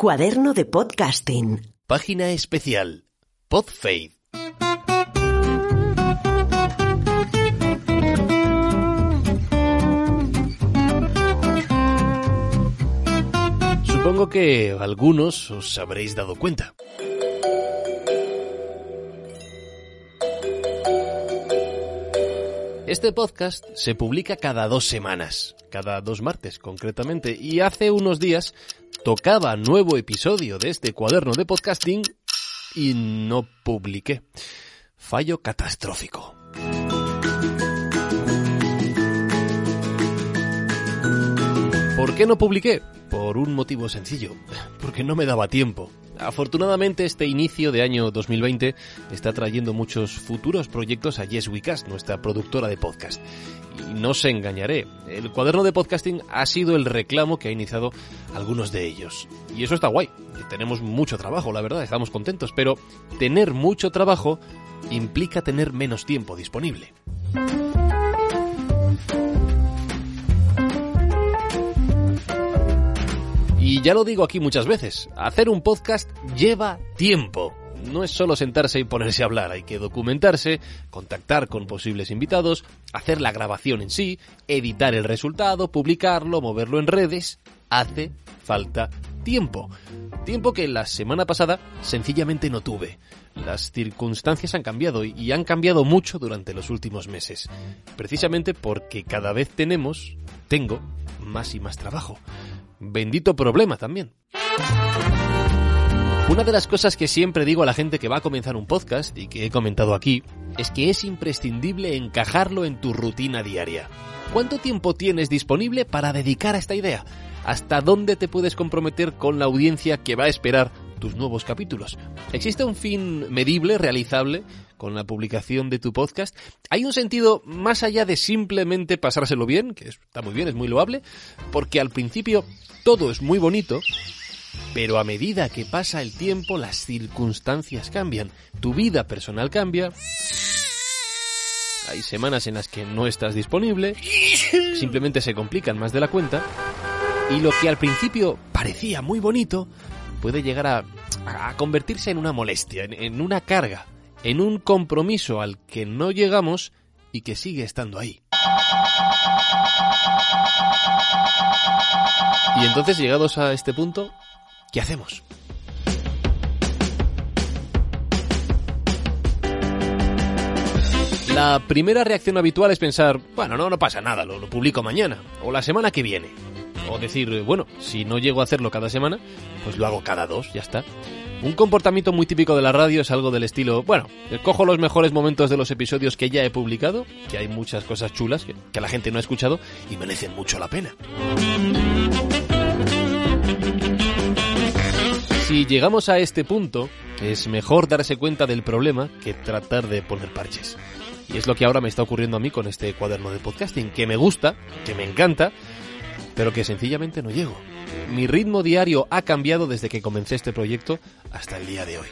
Cuaderno de podcasting. Página especial. Podfaith. Supongo que algunos os habréis dado cuenta. Este podcast se publica cada dos semanas, cada dos martes concretamente, y hace unos días tocaba nuevo episodio de este cuaderno de podcasting y no publiqué. Fallo catastrófico. ¿Por qué no publiqué? Por un motivo sencillo, porque no me daba tiempo. Afortunadamente este inicio de año 2020 está trayendo muchos futuros proyectos a Yes We nuestra productora de podcast. Y no se engañaré, el cuaderno de podcasting ha sido el reclamo que ha iniciado algunos de ellos. Y eso está guay, tenemos mucho trabajo, la verdad, estamos contentos, pero tener mucho trabajo implica tener menos tiempo disponible. Y ya lo digo aquí muchas veces, hacer un podcast lleva tiempo. No es solo sentarse y ponerse a hablar, hay que documentarse, contactar con posibles invitados, hacer la grabación en sí, editar el resultado, publicarlo, moverlo en redes. Hace falta tiempo. Tiempo que la semana pasada sencillamente no tuve. Las circunstancias han cambiado y han cambiado mucho durante los últimos meses. Precisamente porque cada vez tenemos, tengo, más y más trabajo. Bendito problema también. Una de las cosas que siempre digo a la gente que va a comenzar un podcast y que he comentado aquí es que es imprescindible encajarlo en tu rutina diaria. ¿Cuánto tiempo tienes disponible para dedicar a esta idea? ¿Hasta dónde te puedes comprometer con la audiencia que va a esperar tus nuevos capítulos? ¿Existe un fin medible, realizable con la publicación de tu podcast? ¿Hay un sentido más allá de simplemente pasárselo bien, que está muy bien, es muy loable? Porque al principio todo es muy bonito, pero a medida que pasa el tiempo las circunstancias cambian, tu vida personal cambia, hay semanas en las que no estás disponible, simplemente se complican más de la cuenta, y lo que al principio parecía muy bonito puede llegar a, a convertirse en una molestia, en, en una carga, en un compromiso al que no llegamos y que sigue estando ahí. Y entonces, llegados a este punto, ¿qué hacemos? La primera reacción habitual es pensar, bueno, no, no pasa nada, lo, lo publico mañana, o la semana que viene. O decir, bueno, si no llego a hacerlo cada semana, pues lo hago cada dos, ya está. Un comportamiento muy típico de la radio es algo del estilo, bueno, cojo los mejores momentos de los episodios que ya he publicado, que hay muchas cosas chulas que, que la gente no ha escuchado y merecen mucho la pena. Si llegamos a este punto, es mejor darse cuenta del problema que tratar de poner parches. Y es lo que ahora me está ocurriendo a mí con este cuaderno de podcasting, que me gusta, que me encanta, pero que sencillamente no llego. Mi ritmo diario ha cambiado desde que comencé este proyecto hasta el día de hoy.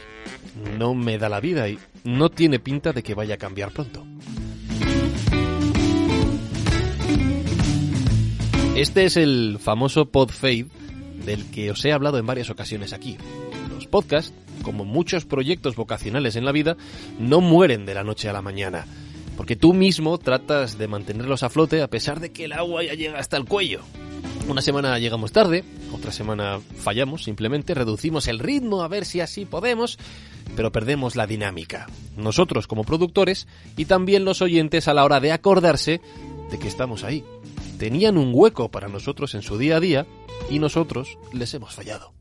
No me da la vida y no tiene pinta de que vaya a cambiar pronto. Este es el famoso podfade del que os he hablado en varias ocasiones aquí. Los podcasts, como muchos proyectos vocacionales en la vida, no mueren de la noche a la mañana, porque tú mismo tratas de mantenerlos a flote a pesar de que el agua ya llega hasta el cuello. Una semana llegamos tarde, otra semana fallamos, simplemente reducimos el ritmo a ver si así podemos, pero perdemos la dinámica. Nosotros como productores y también los oyentes a la hora de acordarse de que estamos ahí. Tenían un hueco para nosotros en su día a día y nosotros les hemos fallado.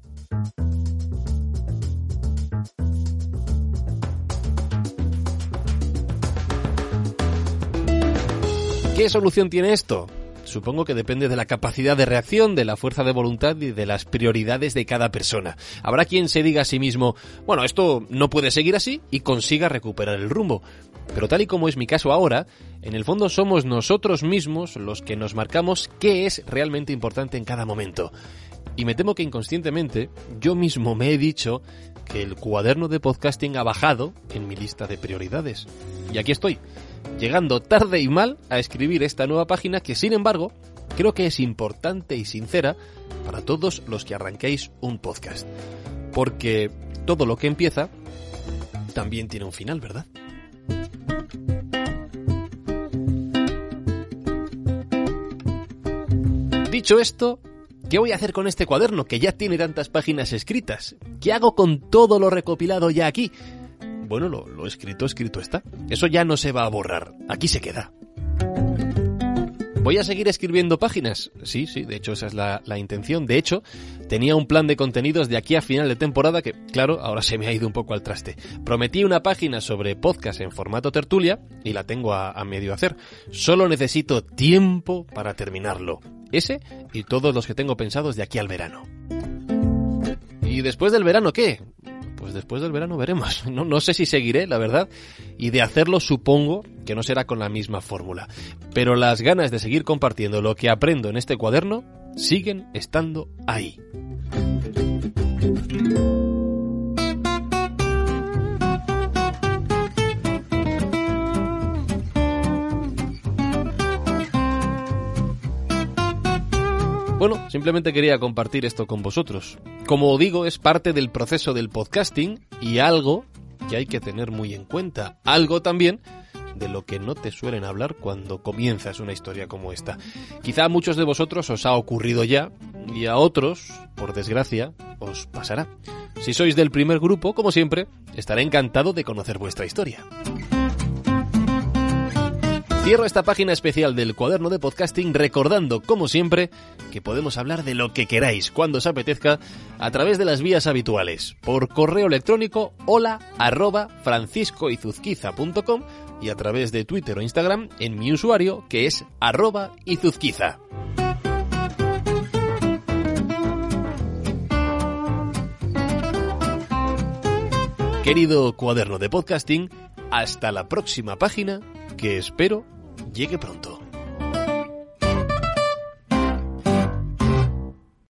¿Qué solución tiene esto? Supongo que depende de la capacidad de reacción, de la fuerza de voluntad y de las prioridades de cada persona. Habrá quien se diga a sí mismo, bueno, esto no puede seguir así y consiga recuperar el rumbo. Pero tal y como es mi caso ahora, en el fondo somos nosotros mismos los que nos marcamos qué es realmente importante en cada momento. Y me temo que inconscientemente yo mismo me he dicho que el cuaderno de podcasting ha bajado en mi lista de prioridades. Y aquí estoy, llegando tarde y mal a escribir esta nueva página que sin embargo creo que es importante y sincera para todos los que arranquéis un podcast. Porque todo lo que empieza también tiene un final, ¿verdad? Dicho esto, ¿qué voy a hacer con este cuaderno que ya tiene tantas páginas escritas? ¿Qué hago con todo lo recopilado ya aquí? Bueno, lo, escrito, escrito está. Eso ya no se va a borrar. Aquí se queda. ¿Voy a seguir escribiendo páginas? Sí, sí, de hecho esa es la, la, intención. De hecho, tenía un plan de contenidos de aquí a final de temporada que, claro, ahora se me ha ido un poco al traste. Prometí una página sobre podcast en formato tertulia y la tengo a, a medio hacer. Solo necesito tiempo para terminarlo. Ese y todos los que tengo pensados de aquí al verano. ¿Y después del verano qué? Pues después del verano veremos. No, no sé si seguiré, la verdad, y de hacerlo supongo que no será con la misma fórmula. Pero las ganas de seguir compartiendo lo que aprendo en este cuaderno siguen estando ahí. Bueno, simplemente quería compartir esto con vosotros. Como digo, es parte del proceso del podcasting y algo que hay que tener muy en cuenta. Algo también de lo que no te suelen hablar cuando comienzas una historia como esta. Quizá a muchos de vosotros os ha ocurrido ya y a otros, por desgracia, os pasará. Si sois del primer grupo, como siempre, estaré encantado de conocer vuestra historia. Cierro esta página especial del cuaderno de podcasting recordando, como siempre, que podemos hablar de lo que queráis cuando os apetezca a través de las vías habituales. Por correo electrónico hola arroba franciscoizuzquiza.com y a través de Twitter o Instagram en mi usuario que es arroba izuzquiza. Querido cuaderno de podcasting, hasta la próxima página que espero llegue pronto.